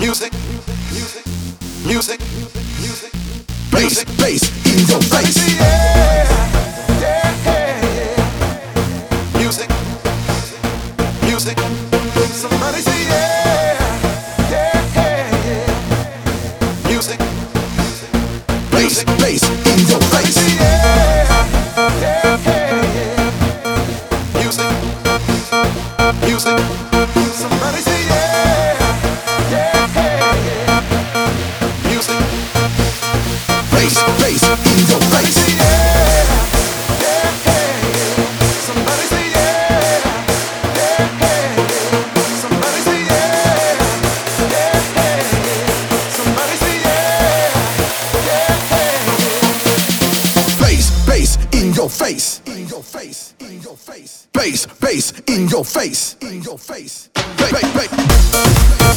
music, music, music, bass, bass in your face. Music, Somebody say yeah, yeah, yeah. music, bass, bass in your face. Yeah, yeah, yeah. Music, music, Somebody say yeah, yeah, yeah. music, bass, bass face. In your face. In your face. Bass, bass in your face. In your face. Bass, bass.